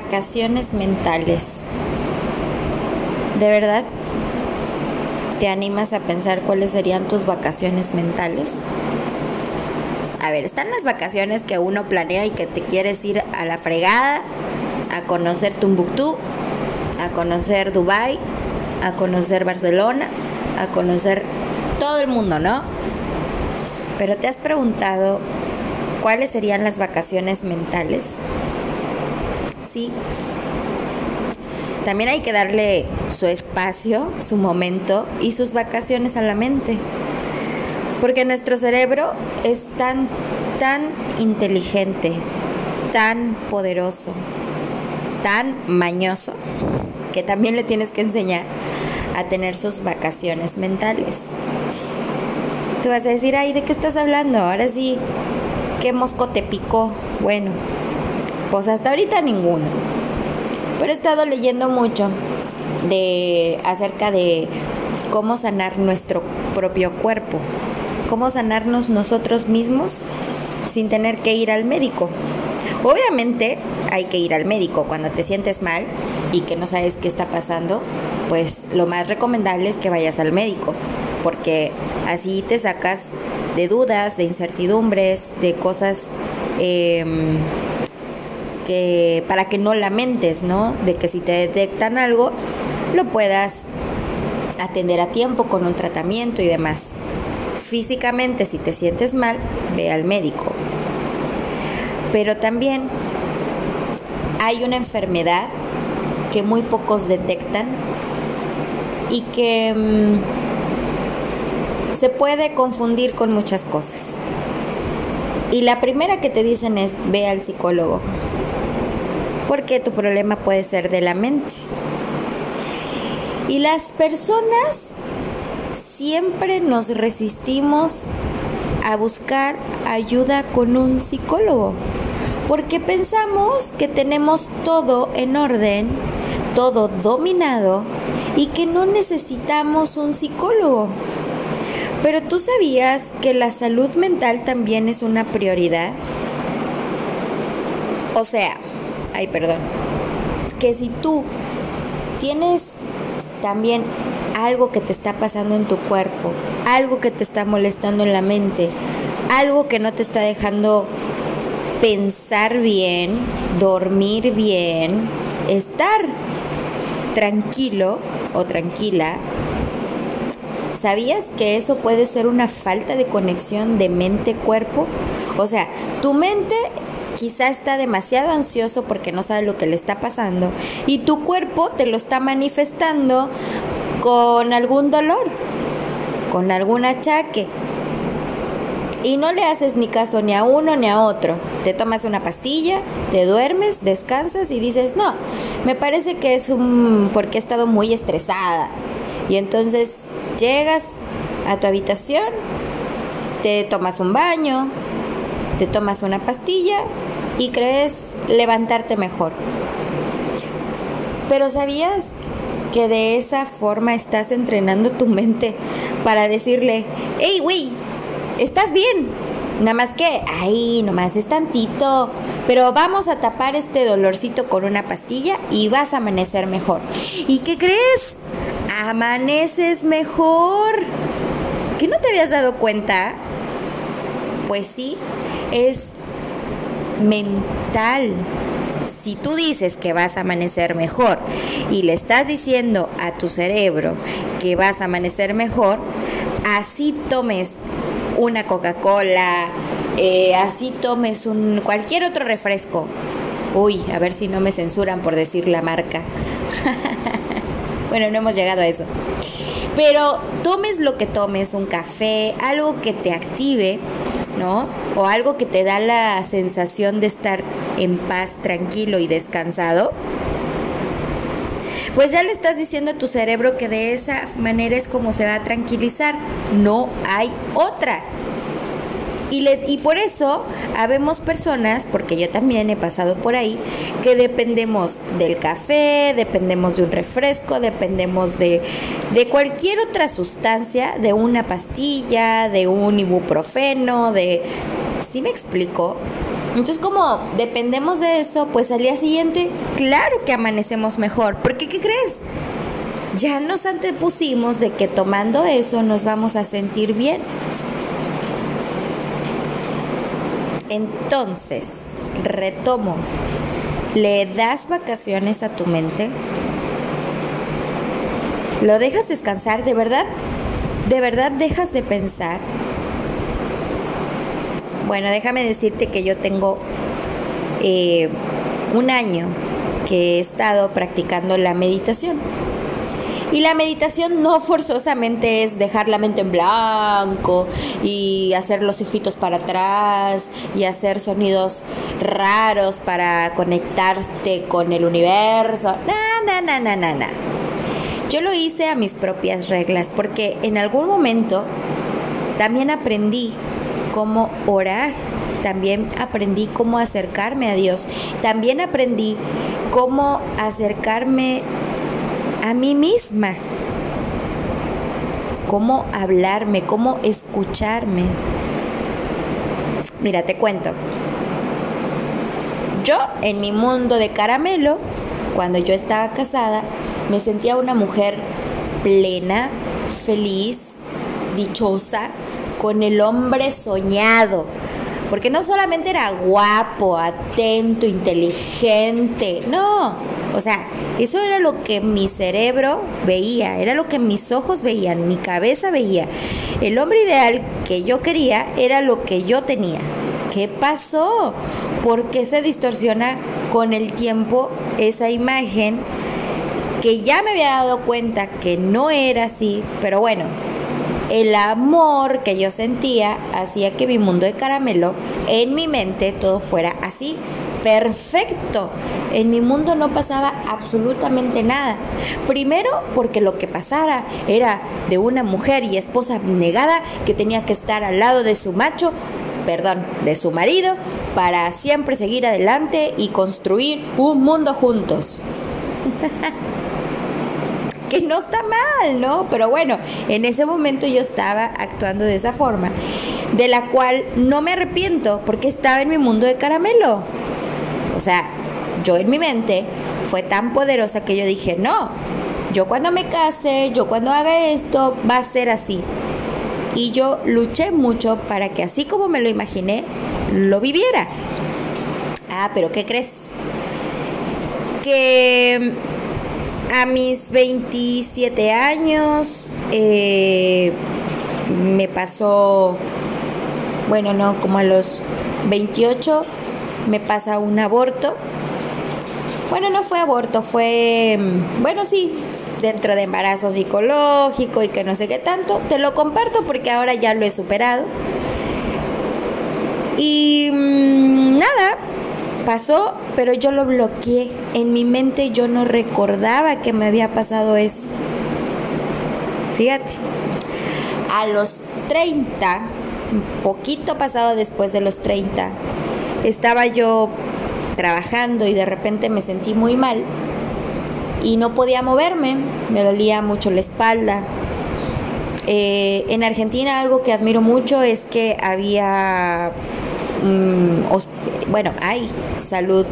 vacaciones mentales. ¿De verdad te animas a pensar cuáles serían tus vacaciones mentales? A ver, están las vacaciones que uno planea y que te quieres ir a la fregada, a conocer Tumbuctú, a conocer Dubai, a conocer Barcelona, a conocer todo el mundo, ¿no? Pero te has preguntado cuáles serían las vacaciones mentales. También hay que darle su espacio, su momento y sus vacaciones a la mente. Porque nuestro cerebro es tan, tan inteligente, tan poderoso, tan mañoso, que también le tienes que enseñar a tener sus vacaciones mentales. Tú vas a decir, ay, ¿de qué estás hablando? Ahora sí, ¿qué mosco te picó? Bueno, pues hasta ahorita ninguno. Pero he estado leyendo mucho de acerca de cómo sanar nuestro propio cuerpo, cómo sanarnos nosotros mismos sin tener que ir al médico. Obviamente hay que ir al médico cuando te sientes mal y que no sabes qué está pasando, pues lo más recomendable es que vayas al médico, porque así te sacas de dudas, de incertidumbres, de cosas em, para que no lamentes, ¿no? De que si te detectan algo, lo puedas atender a tiempo con un tratamiento y demás. Físicamente, si te sientes mal, ve al médico. Pero también hay una enfermedad que muy pocos detectan y que mm, se puede confundir con muchas cosas. Y la primera que te dicen es ve al psicólogo, porque tu problema puede ser de la mente. Y las personas siempre nos resistimos a buscar ayuda con un psicólogo porque pensamos que tenemos todo en orden, todo dominado y que no necesitamos un psicólogo. Pero tú sabías que la salud mental también es una prioridad. O sea, ay, perdón, que si tú tienes también algo que te está pasando en tu cuerpo, algo que te está molestando en la mente, algo que no te está dejando pensar bien, dormir bien, estar tranquilo o tranquila, ¿sabías que eso puede ser una falta de conexión de mente-cuerpo? O sea, tu mente quizá está demasiado ansioso porque no sabe lo que le está pasando y tu cuerpo te lo está manifestando con algún dolor, con algún achaque y no le haces ni caso ni a uno ni a otro. Te tomas una pastilla, te duermes, descansas y dices, no, me parece que es un... porque he estado muy estresada. Y entonces llegas a tu habitación, te tomas un baño, te tomas una pastilla y crees levantarte mejor. Pero ¿sabías que de esa forma estás entrenando tu mente para decirle, hey, güey, estás bien. Nada más que, ay, nomás es tantito. Pero vamos a tapar este dolorcito con una pastilla y vas a amanecer mejor. ¿Y qué crees? Amaneces mejor. ¿Que no te habías dado cuenta? Pues sí, es mental. Si tú dices que vas a amanecer mejor y le estás diciendo a tu cerebro que vas a amanecer mejor, así tomes una Coca-Cola, eh, así tomes un cualquier otro refresco. Uy, a ver si no me censuran por decir la marca. bueno, no hemos llegado a eso. Pero tomes lo que tomes, un café, algo que te active, ¿no? O algo que te da la sensación de estar en paz, tranquilo y descansado pues ya le estás diciendo a tu cerebro que de esa manera es como se va a tranquilizar. No hay otra. Y, y, por eso habemos personas, porque yo también he pasado por ahí, que dependemos del café, dependemos de un refresco, dependemos de, de cualquier otra sustancia, de una pastilla, de un ibuprofeno, de... ¿Sí me explico? Entonces como dependemos de eso, pues al día siguiente, claro que amanecemos mejor. Porque ¿qué crees? Ya nos antepusimos de que tomando eso nos vamos a sentir bien. Entonces, retomo, ¿le das vacaciones a tu mente? ¿Lo dejas descansar de verdad? ¿De verdad dejas de pensar? Bueno, déjame decirte que yo tengo eh, un año que he estado practicando la meditación. Y la meditación no forzosamente es dejar la mente en blanco y hacer los ojitos para atrás y hacer sonidos raros para conectarte con el universo. Na, na, na, na, na, Yo lo hice a mis propias reglas porque en algún momento también aprendí cómo orar, también aprendí cómo acercarme a Dios, también aprendí cómo acercarme a mí misma, cómo hablarme, cómo escucharme. Mira, te cuento. Yo en mi mundo de caramelo, cuando yo estaba casada, me sentía una mujer plena, feliz, dichosa, con el hombre soñado. Porque no solamente era guapo, atento, inteligente, no. O sea, eso era lo que mi cerebro veía, era lo que mis ojos veían, mi cabeza veía. El hombre ideal que yo quería era lo que yo tenía. ¿Qué pasó? ¿Por qué se distorsiona con el tiempo esa imagen que ya me había dado cuenta que no era así? Pero bueno, el amor que yo sentía hacía que mi mundo de caramelo, en mi mente, todo fuera así, perfecto. En mi mundo no pasaba absolutamente nada. Primero porque lo que pasara era de una mujer y esposa negada que tenía que estar al lado de su macho, perdón, de su marido, para siempre seguir adelante y construir un mundo juntos. que no está mal, ¿no? Pero bueno, en ese momento yo estaba actuando de esa forma, de la cual no me arrepiento porque estaba en mi mundo de caramelo. O sea, yo en mi mente fue tan poderosa que yo dije, no, yo cuando me case, yo cuando haga esto, va a ser así. Y yo luché mucho para que así como me lo imaginé, lo viviera. Ah, pero ¿qué crees? Que a mis 27 años eh, me pasó, bueno, no, como a los 28 me pasa un aborto. Bueno, no fue aborto, fue, bueno, sí, dentro de embarazo psicológico y que no sé qué tanto. Te lo comparto porque ahora ya lo he superado. Y mm, nada, pasó, pero yo lo bloqueé. En mi mente yo no recordaba que me había pasado eso. Fíjate, a los 30, un poquito pasado después de los 30, estaba yo trabajando y de repente me sentí muy mal y no podía moverme, me dolía mucho la espalda. Eh, en Argentina algo que admiro mucho es que había mm, bueno, hay salud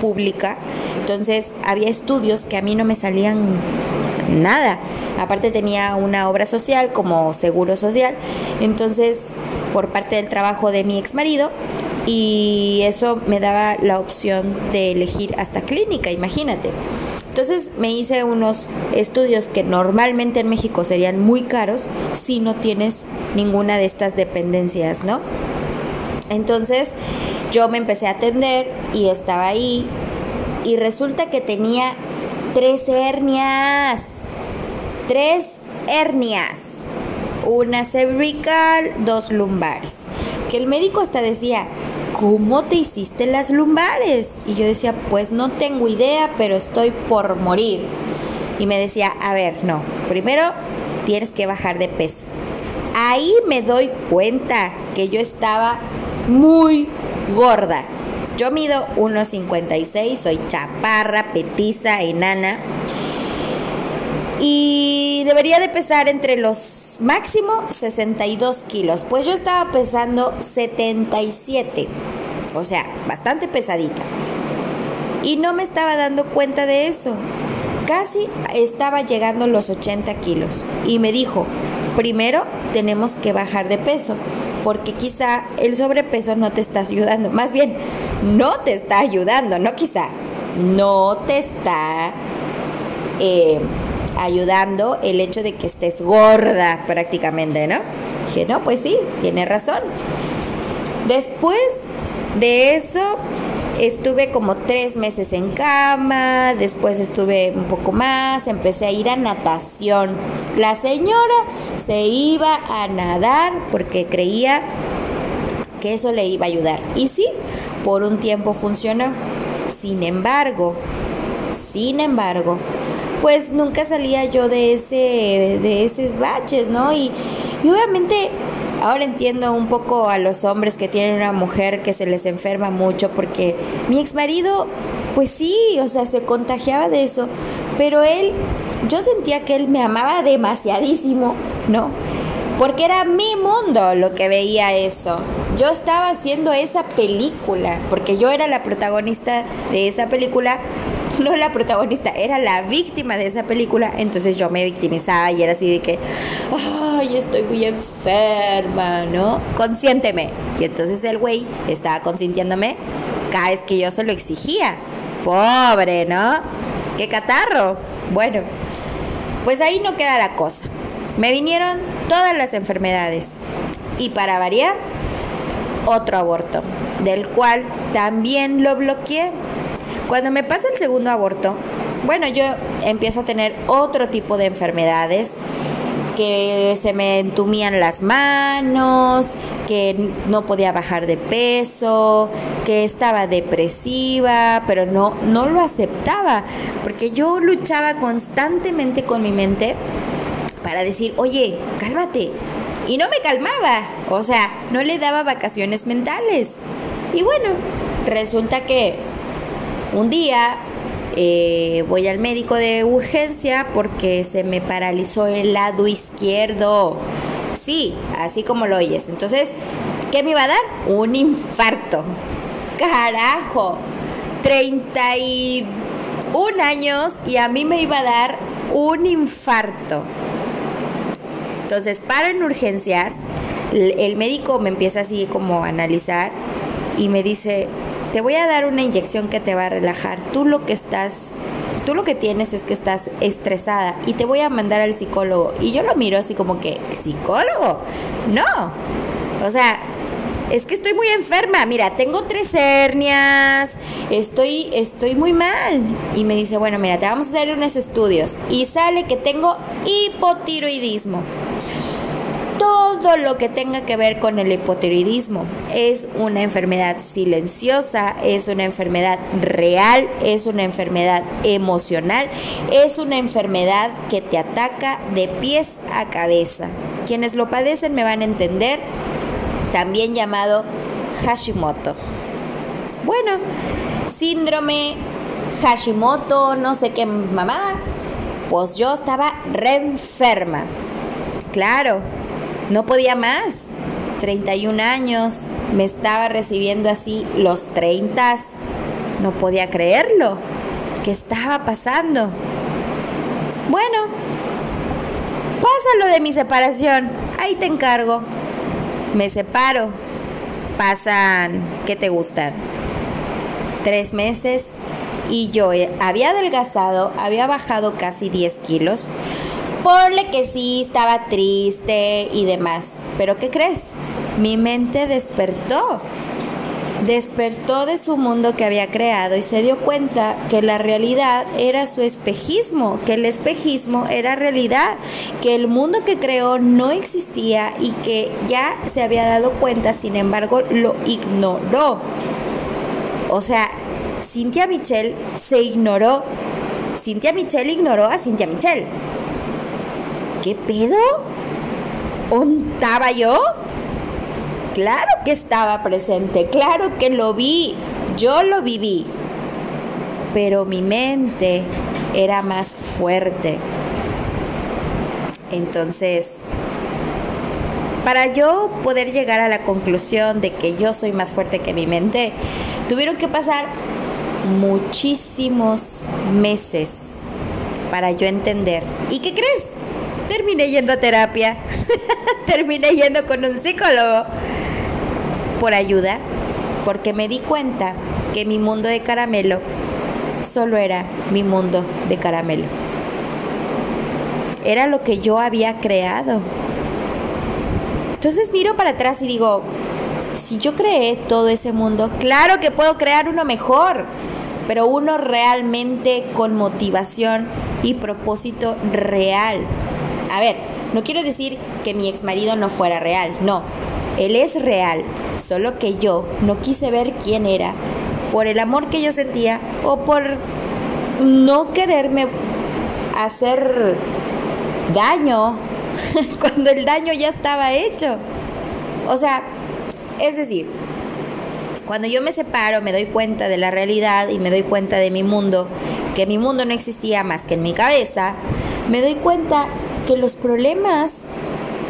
pública, entonces había estudios que a mí no me salían nada. Aparte tenía una obra social como seguro social, entonces por parte del trabajo de mi ex marido y eso me daba la opción de elegir hasta clínica, imagínate. Entonces me hice unos estudios que normalmente en México serían muy caros si no tienes ninguna de estas dependencias, ¿no? Entonces yo me empecé a atender y estaba ahí y resulta que tenía tres hernias, tres hernias, una cervical, dos lumbares. Que el médico hasta decía, ¿cómo te hiciste las lumbares? Y yo decía, pues no tengo idea, pero estoy por morir. Y me decía, a ver, no, primero tienes que bajar de peso. Ahí me doy cuenta que yo estaba muy gorda. Yo mido 1,56, soy chaparra, petiza, enana. Y debería de pesar entre los máximo 62 kilos. Pues yo estaba pesando 77. o sea, bastante pesadita. Y no me estaba dando cuenta de eso. Casi estaba llegando los 80 kilos. Y me dijo, primero tenemos que bajar de peso, porque quizá el sobrepeso no te está ayudando. Más bien, no te está ayudando, no quizá, no te está eh, ayudando el hecho de que estés gorda prácticamente, ¿no? Dije, no, pues sí, tiene razón. Después de eso, estuve como tres meses en cama, después estuve un poco más, empecé a ir a natación. La señora se iba a nadar porque creía que eso le iba a ayudar. Y sí, por un tiempo funcionó. Sin embargo, sin embargo, pues nunca salía yo de ese de esos baches, ¿no? Y, y obviamente ahora entiendo un poco a los hombres que tienen una mujer que se les enferma mucho porque mi ex marido pues sí, o sea, se contagiaba de eso, pero él yo sentía que él me amaba demasiadísimo, ¿no? Porque era mi mundo lo que veía eso. Yo estaba haciendo esa película, porque yo era la protagonista de esa película, no la protagonista, era la víctima de esa película, entonces yo me victimizaba y era así de que, ay, estoy muy enferma, ¿no? Consiénteme. Y entonces el güey estaba consintiéndome cada vez que yo se lo exigía. Pobre, ¿no? ¡Qué catarro! Bueno, pues ahí no queda la cosa. Me vinieron todas las enfermedades. Y para variar, otro aborto, del cual también lo bloqueé cuando me pasa el segundo aborto, bueno, yo empiezo a tener otro tipo de enfermedades que se me entumían las manos, que no podía bajar de peso, que estaba depresiva, pero no, no lo aceptaba, porque yo luchaba constantemente con mi mente para decir, oye, cálmate. Y no me calmaba, o sea, no le daba vacaciones mentales. Y bueno, resulta que un día eh, voy al médico de urgencia porque se me paralizó el lado izquierdo. Sí, así como lo oyes. Entonces, ¿qué me iba a dar? Un infarto. Carajo. 31 años y a mí me iba a dar un infarto. Entonces, paro en urgencias. El médico me empieza así como a analizar y me dice, te voy a dar una inyección que te va a relajar. Tú lo que estás, tú lo que tienes es que estás estresada y te voy a mandar al psicólogo. Y yo lo miro así como que, ¿psicólogo? No. O sea, es que estoy muy enferma. Mira, tengo tres hernias, estoy, estoy muy mal. Y me dice, bueno, mira, te vamos a hacer unos estudios. Y sale que tengo hipotiroidismo todo lo que tenga que ver con el hipotiroidismo. Es una enfermedad silenciosa, es una enfermedad real, es una enfermedad emocional, es una enfermedad que te ataca de pies a cabeza. Quienes lo padecen me van a entender, también llamado Hashimoto. Bueno, síndrome Hashimoto, no sé qué mamá, pues yo estaba re enferma. Claro, no podía más. 31 años, me estaba recibiendo así los 30. No podía creerlo. ¿Qué estaba pasando? Bueno, pasa lo de mi separación. Ahí te encargo. Me separo. Pasan, ¿qué te gustan? Tres meses y yo había adelgazado, había bajado casi 10 kilos. Ponle que sí, estaba triste y demás. Pero ¿qué crees? Mi mente despertó. Despertó de su mundo que había creado y se dio cuenta que la realidad era su espejismo, que el espejismo era realidad, que el mundo que creó no existía y que ya se había dado cuenta, sin embargo, lo ignoró. O sea, Cynthia Michelle se ignoró. Cynthia Michelle ignoró a Cynthia Michelle. ¿Qué pedo? ¿Estaba yo? Claro que estaba presente, claro que lo vi, yo lo viví, pero mi mente era más fuerte. Entonces, para yo poder llegar a la conclusión de que yo soy más fuerte que mi mente, tuvieron que pasar muchísimos meses para yo entender. ¿Y qué crees? Terminé yendo a terapia, terminé yendo con un psicólogo por ayuda, porque me di cuenta que mi mundo de caramelo solo era mi mundo de caramelo. Era lo que yo había creado. Entonces miro para atrás y digo, si yo creé todo ese mundo, claro que puedo crear uno mejor, pero uno realmente con motivación y propósito real. A ver, no quiero decir que mi ex marido no fuera real, no, él es real, solo que yo no quise ver quién era, por el amor que yo sentía o por no quererme hacer daño cuando el daño ya estaba hecho. O sea, es decir, cuando yo me separo, me doy cuenta de la realidad y me doy cuenta de mi mundo, que mi mundo no existía más que en mi cabeza, me doy cuenta que los problemas,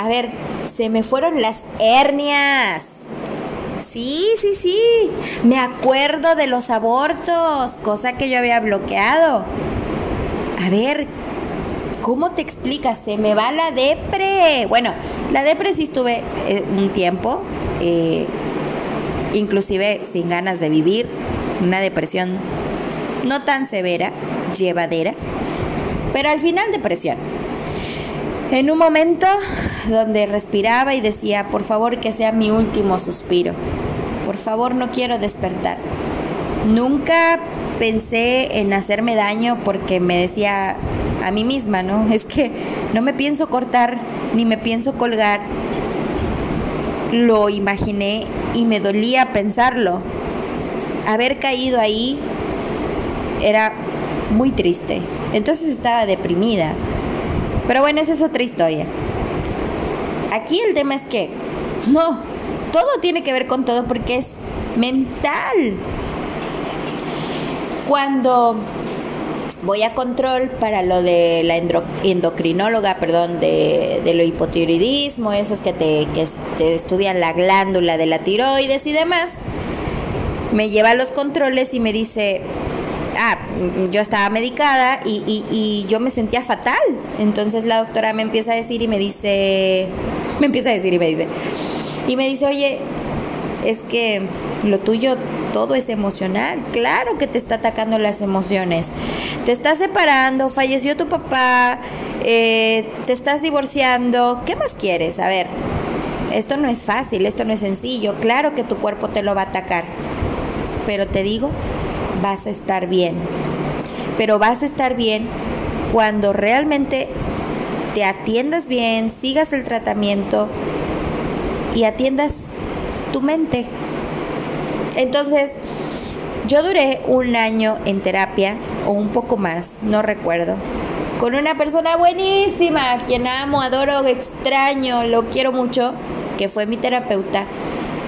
a ver, se me fueron las hernias. Sí, sí, sí. Me acuerdo de los abortos, cosa que yo había bloqueado. A ver, ¿cómo te explicas? Se me va la depre. Bueno, la depre sí estuve eh, un tiempo, eh, inclusive sin ganas de vivir, una depresión no tan severa, llevadera, pero al final depresión. En un momento donde respiraba y decía, por favor que sea mi último suspiro, por favor no quiero despertar. Nunca pensé en hacerme daño porque me decía a mí misma, ¿no? Es que no me pienso cortar ni me pienso colgar. Lo imaginé y me dolía pensarlo. Haber caído ahí era muy triste. Entonces estaba deprimida. Pero bueno, esa es otra historia. Aquí el tema es que no, todo tiene que ver con todo porque es mental. Cuando voy a control para lo de la endocrinóloga, perdón, de, lo hipotiroidismo, esos que te, que te estudian la glándula de la tiroides y demás, me lleva a los controles y me dice, ah, yo estaba medicada y, yo me sentía fatal. Entonces la doctora me empieza a decir y me dice, me empieza a decir y me dice, y me dice, oye, es que lo tuyo todo es emocional. Claro que te está atacando las emociones. Te estás separando, falleció tu papá, eh, te estás divorciando. ¿Qué más quieres? A ver, esto no es fácil, esto no es sencillo. Claro que tu cuerpo te lo va a atacar. Pero te digo, vas a estar bien. Pero vas a estar bien cuando realmente te atiendas bien, sigas el tratamiento y atiendas tu mente. Entonces, yo duré un año en terapia, o un poco más, no recuerdo, con una persona buenísima, quien amo, adoro, extraño, lo quiero mucho, que fue mi terapeuta,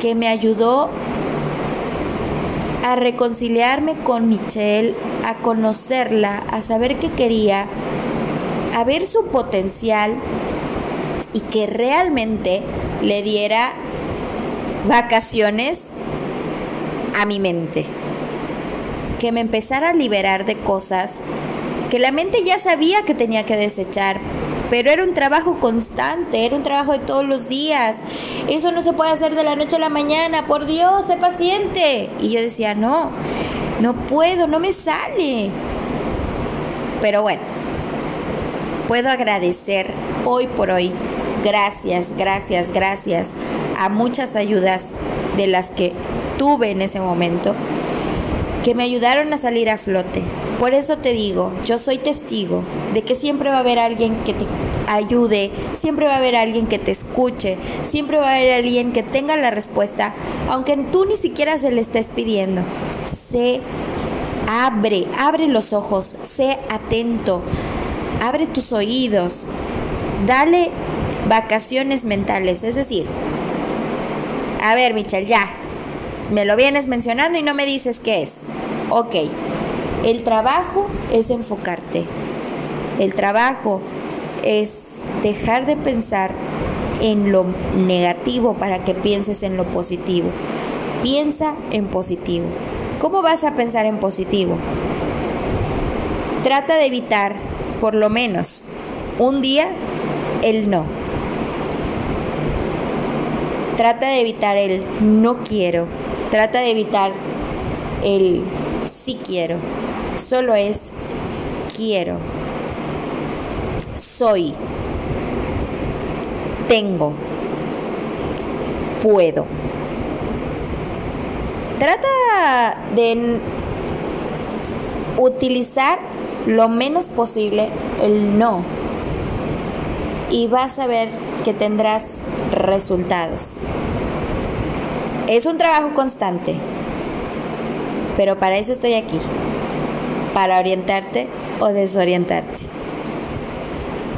que me ayudó a reconciliarme con Michelle, a conocerla, a saber qué quería, a ver su potencial y que realmente le diera vacaciones a mi mente. Que me empezara a liberar de cosas que la mente ya sabía que tenía que desechar, pero era un trabajo constante, era un trabajo de todos los días. Eso no se puede hacer de la noche a la mañana, por Dios, sé paciente. Y yo decía, no, no puedo, no me sale. Pero bueno, puedo agradecer hoy por hoy, gracias, gracias, gracias a muchas ayudas de las que tuve en ese momento que me ayudaron a salir a flote. Por eso te digo, yo soy testigo de que siempre va a haber alguien que te ayude, siempre va a haber alguien que te escuche, siempre va a haber alguien que tenga la respuesta, aunque tú ni siquiera se le estés pidiendo. Sé, abre, abre los ojos, sé atento, abre tus oídos, dale vacaciones mentales, es decir, a ver, Michelle, ya. Me lo vienes mencionando y no me dices qué es. Ok. El trabajo es enfocarte. El trabajo es dejar de pensar en lo negativo para que pienses en lo positivo. Piensa en positivo. ¿Cómo vas a pensar en positivo? Trata de evitar, por lo menos, un día el no. Trata de evitar el no quiero. Trata de evitar el sí quiero. Solo es quiero. Soy. Tengo. Puedo. Trata de utilizar lo menos posible el no y vas a ver que tendrás resultados. Es un trabajo constante, pero para eso estoy aquí, para orientarte o desorientarte.